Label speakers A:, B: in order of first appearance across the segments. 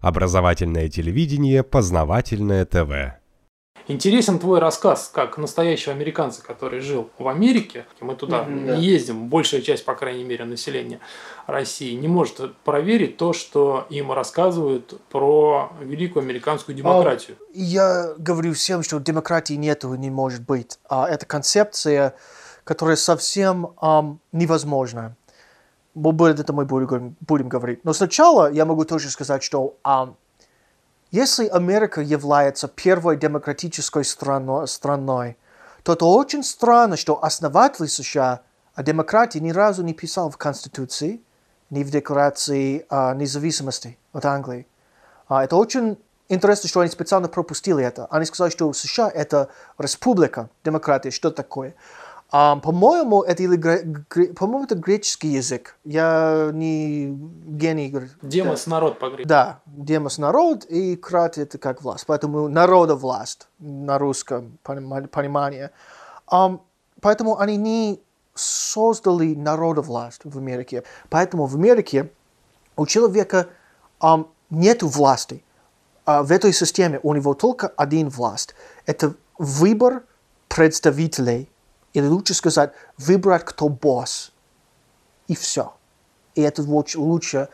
A: Образовательное телевидение, познавательное ТВ.
B: Интересен твой рассказ, как настоящего американца, который жил в Америке. Мы туда
C: Мгм,
B: не
C: да.
B: ездим, большая часть, по крайней мере, населения России не может проверить то, что им рассказывают про великую американскую демократию.
C: Я говорю всем, что демократии нету и не может быть. А, это концепция, которая совсем ам, невозможна. Мы это мы будем, будем говорить. Но сначала я могу тоже сказать, что ам, если Америка является первой демократической страно- страной, то это очень странно, что основатель США о демократии ни разу не писал в Конституции, ни в Декларации а, независимости от Англии. А, это очень интересно, что они специально пропустили это. Они сказали, что США это республика, демократия, что такое. А, по-моему, это, или по-моему, это греческий язык. Я не гений.
B: Демос народ по
C: Да, демос народ и крат это как власть. Поэтому народа власть на русском понима- понимании. Ам, поэтому они не создали народа власть в Америке. Поэтому в Америке у человека ам, нету власти. А в этой системе у него только один власть. Это выбор представителей. Или лучше сказать, выбрать, кто босс. И все. И это лучше, лучше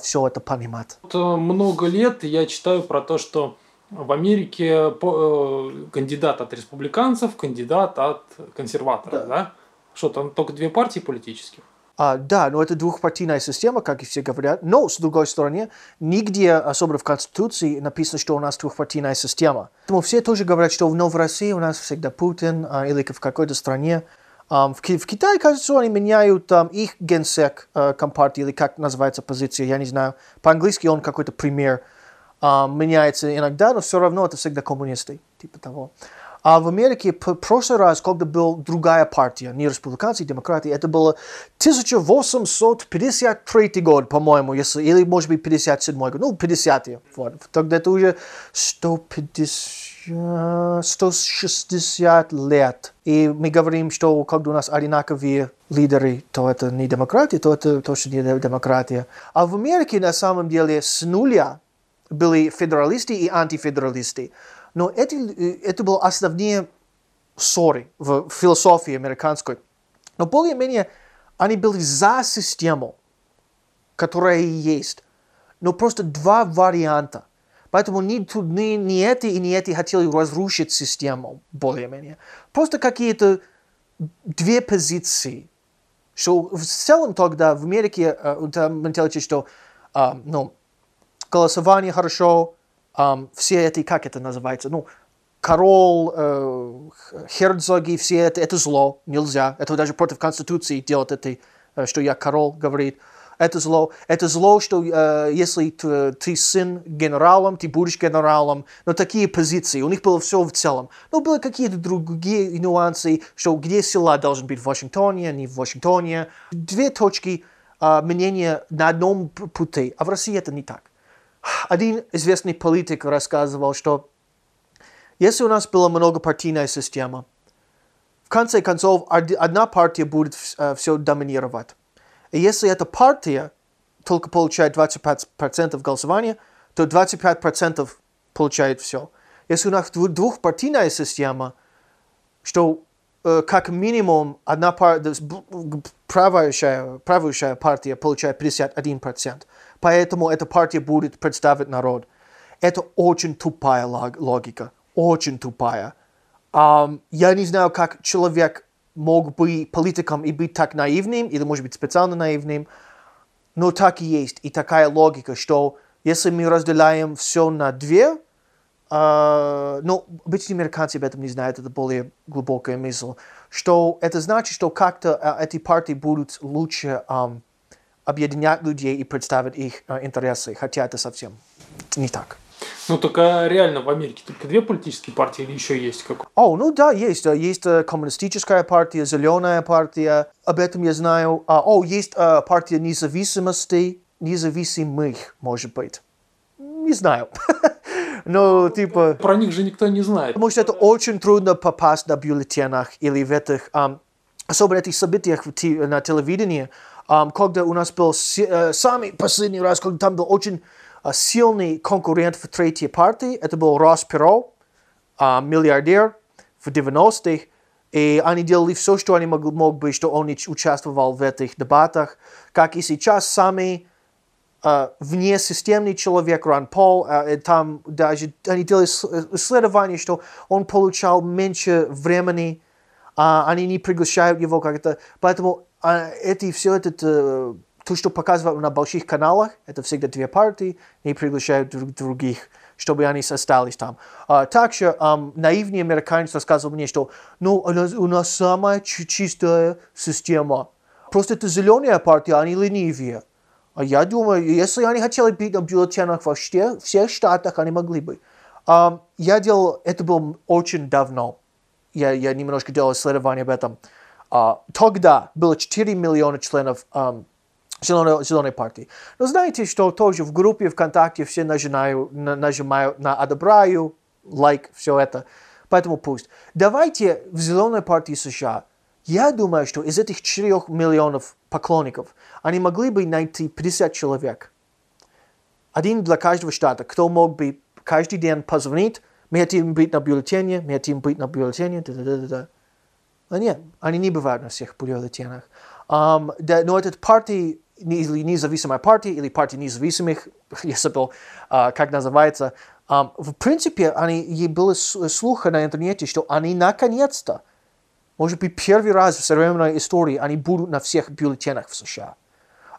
C: все это понимать.
B: Вот, э, много лет я читаю про то, что в Америке э, кандидат от республиканцев, кандидат от консерваторов, да? Что там только две партии политических?
C: А, да, но это двухпартийная система, как и все говорят. Но, с другой стороны, нигде, особенно в Конституции, написано, что у нас двухпартийная система. Поэтому все тоже говорят, что в Новой России у нас всегда Путин а, или в какой-то стране. Ам, в, в Китае, кажется, они меняют ам, их генсек э, компартии, или как называется позиция, я не знаю. По-английски он какой-то пример ам, меняется иногда, но все равно это всегда коммунисты, типа того. А в Америке в прошлый раз, когда была другая партия, не республиканцы, демократы, это было 1853 год, по-моему, если, или, может быть, 57 год, ну, 50 вот. Тогда это уже 150, 160 лет. И мы говорим, что когда у нас одинаковые лидеры, то это не демократия, то это точно не демократия. А в Америке, на самом деле, с нуля были федералисты и антифедералисты. Но эти, э, это были основные ссоры в философии американской. Но более-менее они были за систему, которая есть. Но просто два варианта. Поэтому ни, ни, ни эти и ни эти хотели разрушить систему, более-менее. Просто какие-то две позиции. Что в целом тогда в Америке э, там менталитет, что а, ну, голосование хорошо, ам, все эти, как это называется, ну, король, э, х- герцоги, все это, это зло, нельзя. Это даже против Конституции делать это, э, что я король, говорит. Это зло. Это зло, что э, если т- ты сын генералом, ты будешь генералом. Но такие позиции. У них было все в целом. Но были какие-то другие нюансы, что где села должен быть в Вашингтоне, не в Вашингтоне. Две точки э, мнения на одном пути. А в России это не так. Один известный политик рассказывал, что если у нас была многопартийная система, в конце концов од- одна партия будет все доминировать. И если эта партия только получает 25% голосования, то 25% получает все. Если у нас дву- двухпартийная система, что э, как минимум одна партия, правящая, правящая партия получает 51%. Поэтому эта партия будет представить народ. Это очень тупая лог- логика. Очень тупая. Ам, я не знаю, как человек мог быть политиком и быть так наивным, или, может быть, специально наивным, но так и есть. И такая логика, что если мы разделяем все на две, а, ну, обычные американцы об этом не знают, это более глубокая мысль, что это значит, что как-то а, эти партии будут лучше ам, объединять людей и представить их а, интересы, хотя это совсем не так.
B: Ну, только реально в Америке только две политические партии или еще есть как?
C: О, ну да, есть. э, Есть э, коммунистическая партия, зеленая партия. Об этом я знаю. А, О, есть э, партия независимости, независимых, может быть. Не знаю. Но, типа...
B: Про них же никто не знает.
C: Потому что это очень трудно попасть на бюллетенях или в этих, особенно этих событиях на телевидении, когда у нас был э, самый последний раз, когда там был очень а, сильный конкурент в третьей партии, это был Росс Перо, а, миллиардер в 90-х, и они делали все, что они могли, мог бы, что он участвовал в этих дебатах, как и сейчас сами uh, внесистемный человек Ран Пол, uh, там даже они делали исследование, что он получал меньше времени, uh, они не приглашают его как-то, поэтому uh, эти, все это, uh, то, что показывают на больших каналах, это всегда две партии, не приглашают друг других чтобы они остались там. Uh, также um, наивный американец рассказывал мне, что ну, у нас, у нас самая чистая система. Просто это зеленая партия, они ленивые. А я думаю, если они хотели быть на бюллетенях во всех, всех штатах, они могли бы. Um, я делал, это было очень давно. Я, я немножко делал исследование об этом. Uh, тогда было 4 миллиона членов um, зеленой, зеленой партии. Но знаете, что тоже в группе ВКонтакте все нажимают, на, нажимают на «одобряю», лайк, все это. Поэтому пусть. Давайте в зеленой партии США – я думаю, что из этих 4 миллионов поклонников они могли бы найти 50 человек. Один для каждого штата, кто мог бы каждый день позвонить, мы хотим быть на бюллетене, мы хотим быть на бюллетене, да, да, да, да. А нет, они не бывают на всех бюллетенях. Um, да, но этот партия, или независимая партия, или партия независимых, я забыл, uh, как называется, um, в принципе, они, и было слуха на интернете, что они наконец-то может быть, первый раз в современной истории они будут на всех бюллетенях в США.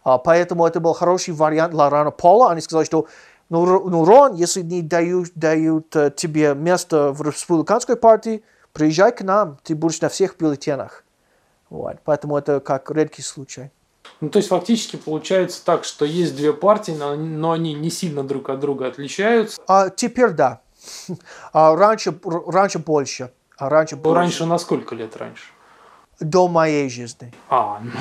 C: А, поэтому это был хороший вариант для Рона Пола. Они сказали, что ну, ну если не дают, дают uh, тебе место в республиканской партии, приезжай к нам, ты будешь на всех бюллетенях. Вот. Поэтому это как редкий случай.
B: Ну, то есть фактически получается так, что есть две партии, но, но они не сильно друг от друга отличаются.
C: А, теперь да. А, раньше, раньше больше. А раньше
B: было... Раньше на сколько лет раньше?
C: До моей жизни.
B: А, ну,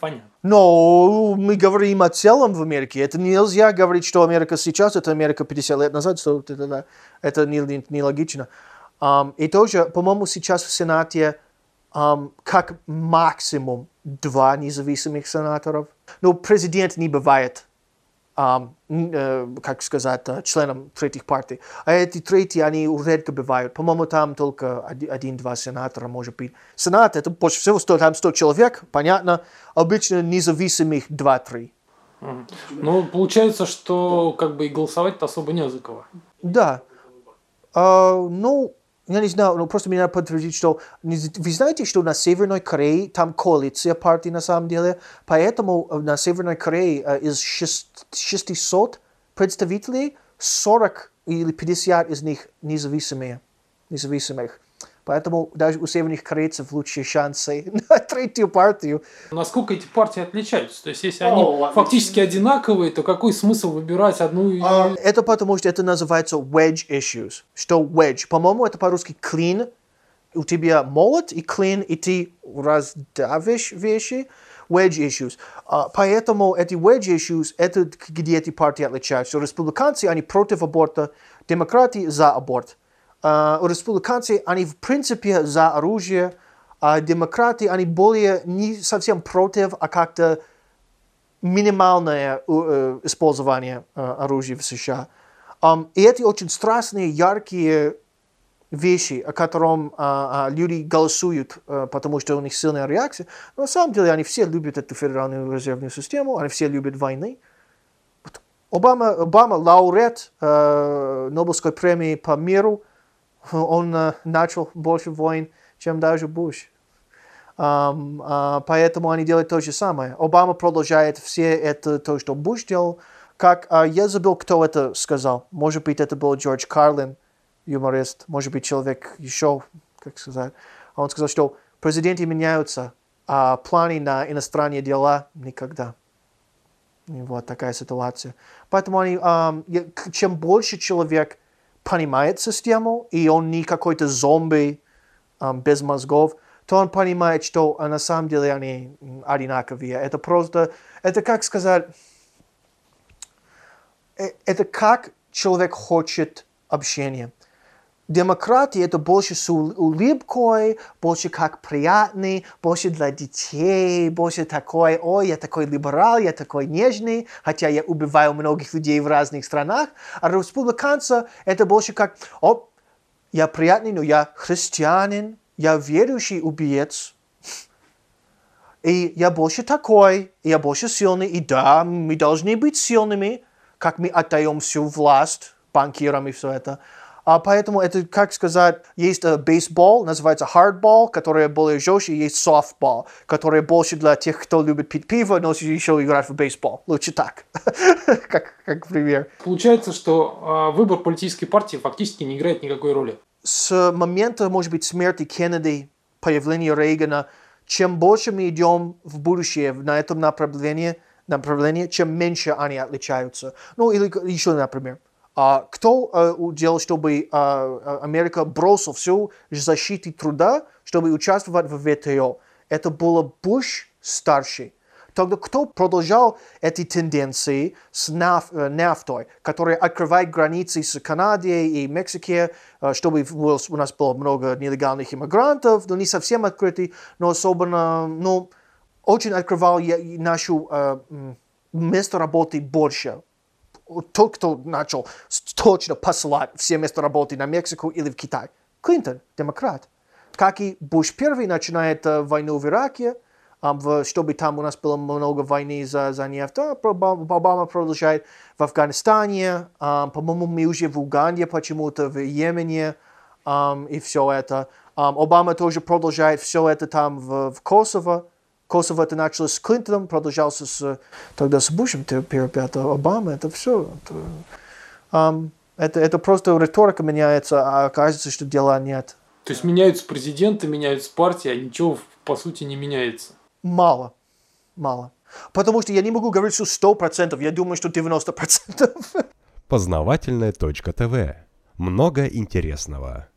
B: понятно.
C: Но мы говорим о целом в Америке. Это нельзя говорить, что Америка сейчас, это Америка 50 лет назад. Это, нелогично. Не, um, и тоже, по-моему, сейчас в Сенате как максимум два независимых сенаторов. Но президент не бывает как сказать, членам третьих партий. А эти третьи, они редко бывают. По-моему, там только один-два сенатора, может быть. Сенат, это больше всего 100, там 100 человек, понятно. Обычно независимых 2-3.
B: Ну, получается, что как бы и голосовать-то особо не за кого.
C: Да. Uh, ну, я не знаю, ну просто меня подтвердить, что вы знаете, что на Северной Корее там коалиция партий на самом деле, поэтому на Северной Корее из 600 представителей 40 или 50 из них независимые, независимых. Поэтому даже у северных корейцев лучшие шансы на третью партию.
B: Насколько эти партии отличаются? То есть, если они oh, фактически одинаковые, то какой смысл выбирать одну?
C: Uh, это потому, что это называется wedge issues. Что wedge? По-моему, это по-русски clean. У тебя молот и clean, и ты раздавишь вещи. Wedge issues. Uh, поэтому эти wedge issues, это где эти партии отличаются. Республиканцы, они против аборта, демократы за аборт. Uh, республиканцы, они в принципе за оружие, а демократы, они более не совсем против, а как-то минимальное uh, использование uh, оружия в США. И эти очень страстные, яркие вещи, о котором uh, uh, люди голосуют, uh, потому что у них сильная реакция. Но на самом деле они все любят эту федеральную резервную систему, они все любят войны. Обама, Обама лауреат uh, Нобелевской премии по миру, он начал больше войн, чем даже Буш. Um, uh, поэтому они делают то же самое. Обама продолжает все это, то, что Буш делал. Как, uh, я забыл, кто это сказал. Может быть, это был Джордж Карлин, юморист. Может быть, человек еще, как сказать. Он сказал, что президенты меняются, а планы на иностранные дела никогда. И вот такая ситуация. Поэтому они, um, чем больше человек понимает систему, и он не какой-то зомби um, без мозгов, то он понимает, что а на самом деле они одинаковые. Это просто, это как сказать, это как человек хочет общения. Демократия это больше с ул- улыбкой, больше как приятный, больше для детей, больше такой, ой, я такой либерал, я такой нежный, хотя я убиваю многих людей в разных странах. А республиканцы это больше как, о, я приятный, но я христианин, я верующий убиец. И я больше такой, и я больше сильный, и да, мы должны быть сильными, как мы отдаем всю власть банкирам и все это. А поэтому это, как сказать, есть э, бейсбол, называется hardball, который более жестче, есть softball, который больше для тех, кто любит пить пиво, но еще играть в бейсбол. Лучше так, как, как пример.
B: Получается, что э, выбор политической партии фактически не играет никакой роли.
C: С момента, может быть, смерти Кеннеди, появления Рейгана, чем больше мы идем в будущее на этом направлении, направлении, чем меньше они отличаются. Ну, или еще, например, а, кто а, делал, чтобы а, Америка бросила всю защиту труда, чтобы участвовать в ВТО? Это был Буш старший. Тогда кто продолжал эти тенденции с наф, нафтой, который открывает границы с Канадой и Мексикой, чтобы у нас было много нелегальных иммигрантов, но не совсем открытый, но особенно, ну, очень открывал нашу э, место работы больше. Тот, кто начал точно посылать все места работы на Мексику или в Китай. Клинтон, демократ. Как и Буш первый начинает э, войну в Ираке, чтобы там у нас было много войны за, за нефть. А Обама продолжает в Афганистане, по-моему, мы уже в Уганде почему-то, в Йемене и все это. Обама тоже продолжает все это там в, в Косово. Косово это началось с Клинтоном, продолжался с, тогда с Бушем, теперь опять Обама, это все. Это, um, это, это просто риторика меняется, а оказывается, что дела нет.
B: То есть меняются президенты, меняются партии, а ничего по сути не меняется.
C: Мало. Мало. Потому что я не могу говорить, что 100%, я думаю, что 90%.
A: Познавательная точка ТВ. Много интересного.